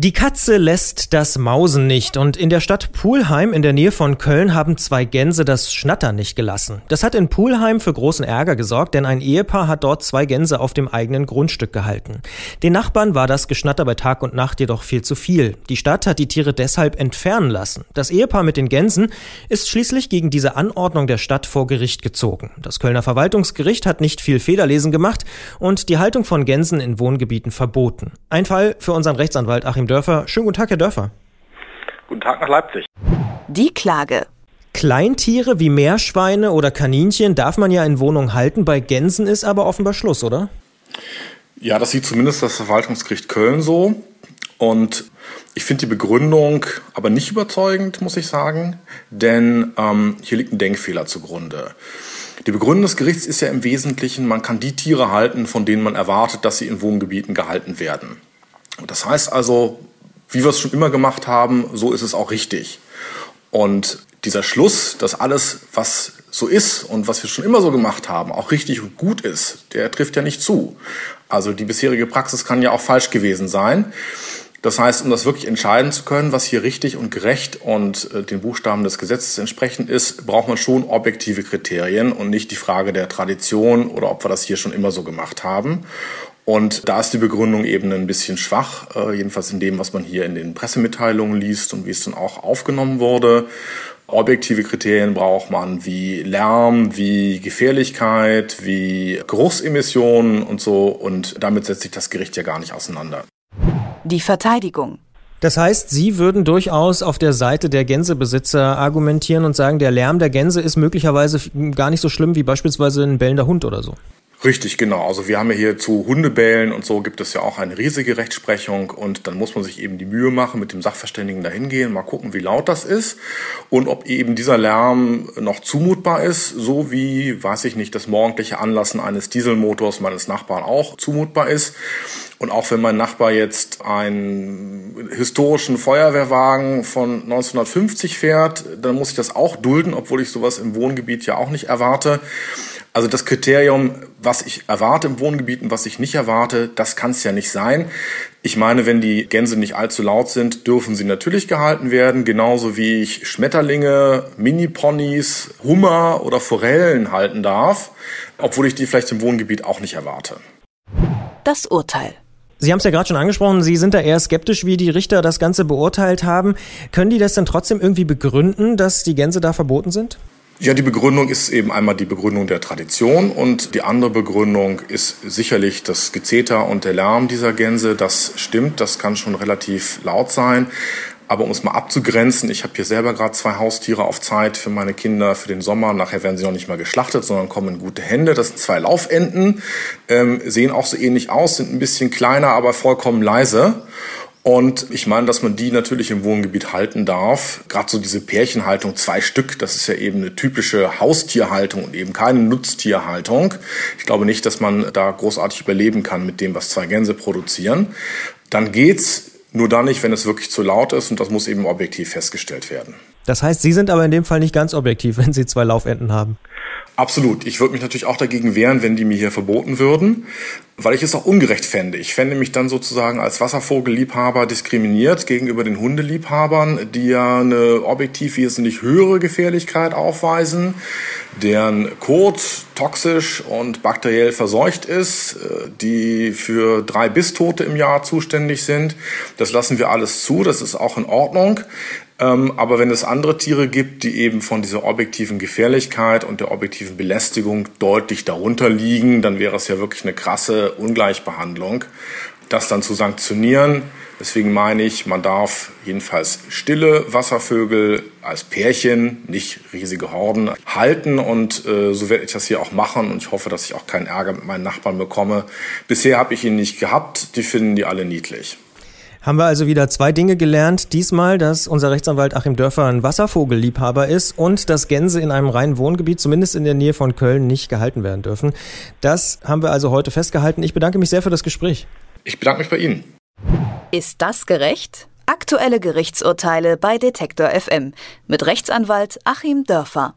Die Katze lässt das Mausen nicht und in der Stadt Pulheim in der Nähe von Köln haben zwei Gänse das Schnattern nicht gelassen. Das hat in Pulheim für großen Ärger gesorgt, denn ein Ehepaar hat dort zwei Gänse auf dem eigenen Grundstück gehalten. Den Nachbarn war das Geschnatter bei Tag und Nacht jedoch viel zu viel. Die Stadt hat die Tiere deshalb entfernen lassen. Das Ehepaar mit den Gänsen ist schließlich gegen diese Anordnung der Stadt vor Gericht gezogen. Das Kölner Verwaltungsgericht hat nicht viel Federlesen gemacht und die Haltung von Gänsen in Wohngebieten verboten. Ein Fall für unseren Rechtsanwalt Achim Dörfer. Schönen guten Tag, Herr Dörfer. Guten Tag nach Leipzig. Die Klage. Kleintiere wie Meerschweine oder Kaninchen darf man ja in Wohnungen halten, bei Gänsen ist aber offenbar Schluss, oder? Ja, das sieht zumindest das Verwaltungsgericht Köln so. Und ich finde die Begründung aber nicht überzeugend, muss ich sagen, denn ähm, hier liegt ein Denkfehler zugrunde. Die Begründung des Gerichts ist ja im Wesentlichen, man kann die Tiere halten, von denen man erwartet, dass sie in Wohngebieten gehalten werden. Das heißt also, wie wir es schon immer gemacht haben, so ist es auch richtig. Und dieser Schluss, dass alles, was so ist und was wir schon immer so gemacht haben, auch richtig und gut ist, der trifft ja nicht zu. Also die bisherige Praxis kann ja auch falsch gewesen sein. Das heißt, um das wirklich entscheiden zu können, was hier richtig und gerecht und äh, den Buchstaben des Gesetzes entsprechend ist, braucht man schon objektive Kriterien und nicht die Frage der Tradition oder ob wir das hier schon immer so gemacht haben. Und da ist die Begründung eben ein bisschen schwach, äh, jedenfalls in dem, was man hier in den Pressemitteilungen liest und wie es dann auch aufgenommen wurde. Objektive Kriterien braucht man wie Lärm, wie Gefährlichkeit, wie Geruchsemissionen und so. Und damit setzt sich das Gericht ja gar nicht auseinander. Die Verteidigung. Das heißt, Sie würden durchaus auf der Seite der Gänsebesitzer argumentieren und sagen, der Lärm der Gänse ist möglicherweise gar nicht so schlimm wie beispielsweise ein bellender Hund oder so. Richtig, genau. Also wir haben ja hier zu Hundebällen und so gibt es ja auch eine riesige Rechtsprechung und dann muss man sich eben die Mühe machen, mit dem Sachverständigen dahin gehen, mal gucken, wie laut das ist und ob eben dieser Lärm noch zumutbar ist, so wie, weiß ich nicht, das morgendliche Anlassen eines Dieselmotors meines Nachbarn auch zumutbar ist. Und auch wenn mein Nachbar jetzt einen historischen Feuerwehrwagen von 1950 fährt, dann muss ich das auch dulden, obwohl ich sowas im Wohngebiet ja auch nicht erwarte. Also das Kriterium, was ich erwarte im Wohngebiet und was ich nicht erwarte, das kann es ja nicht sein. Ich meine, wenn die Gänse nicht allzu laut sind, dürfen sie natürlich gehalten werden, genauso wie ich Schmetterlinge, Mini-Ponys, Hummer oder Forellen halten darf, obwohl ich die vielleicht im Wohngebiet auch nicht erwarte. Das Urteil. Sie haben es ja gerade schon angesprochen, Sie sind da eher skeptisch, wie die Richter das Ganze beurteilt haben. Können die das denn trotzdem irgendwie begründen, dass die Gänse da verboten sind? Ja, die Begründung ist eben einmal die Begründung der Tradition und die andere Begründung ist sicherlich das Gezeter und der Lärm dieser Gänse. Das stimmt, das kann schon relativ laut sein. Aber um es mal abzugrenzen, ich habe hier selber gerade zwei Haustiere auf Zeit für meine Kinder für den Sommer. Nachher werden sie noch nicht mal geschlachtet, sondern kommen in gute Hände. Das sind zwei Laufenten, ähm, sehen auch so ähnlich aus, sind ein bisschen kleiner, aber vollkommen leise. Und ich meine, dass man die natürlich im Wohngebiet halten darf. Gerade so diese Pärchenhaltung, zwei Stück, das ist ja eben eine typische Haustierhaltung und eben keine Nutztierhaltung. Ich glaube nicht, dass man da großartig überleben kann mit dem, was zwei Gänse produzieren. Dann geht's nur dann nicht, wenn es wirklich zu laut ist und das muss eben objektiv festgestellt werden. Das heißt, Sie sind aber in dem Fall nicht ganz objektiv, wenn Sie zwei Laufenden haben. Absolut. Ich würde mich natürlich auch dagegen wehren, wenn die mir hier verboten würden, weil ich es auch ungerecht fände. Ich fände mich dann sozusagen als Wasservogelliebhaber diskriminiert gegenüber den Hundeliebhabern, die ja eine objektiv wesentlich höhere Gefährlichkeit aufweisen, deren Kot toxisch und bakteriell verseucht ist, äh, die für drei Bisstote im Jahr zuständig sind. Das lassen wir alles zu, das ist auch in Ordnung. Ähm, aber wenn es andere Tiere gibt, die eben von dieser objektiven Gefährlichkeit und der objektiven Belästigung deutlich darunter liegen, dann wäre es ja wirklich eine krasse Ungleichbehandlung. Das dann zu sanktionieren, deswegen meine ich, man darf jedenfalls stille Wasservögel als Pärchen, nicht riesige Horden, halten und äh, so werde ich das hier auch machen und ich hoffe, dass ich auch keinen Ärger mit meinen Nachbarn bekomme. Bisher habe ich ihn nicht gehabt, die finden die alle niedlich. Haben wir also wieder zwei Dinge gelernt. Diesmal, dass unser Rechtsanwalt Achim Dörfer ein Wasservogelliebhaber ist und dass Gänse in einem reinen Wohngebiet, zumindest in der Nähe von Köln, nicht gehalten werden dürfen. Das haben wir also heute festgehalten. Ich bedanke mich sehr für das Gespräch. Ich bedanke mich bei Ihnen. Ist das gerecht? Aktuelle Gerichtsurteile bei Detektor FM mit Rechtsanwalt Achim Dörfer.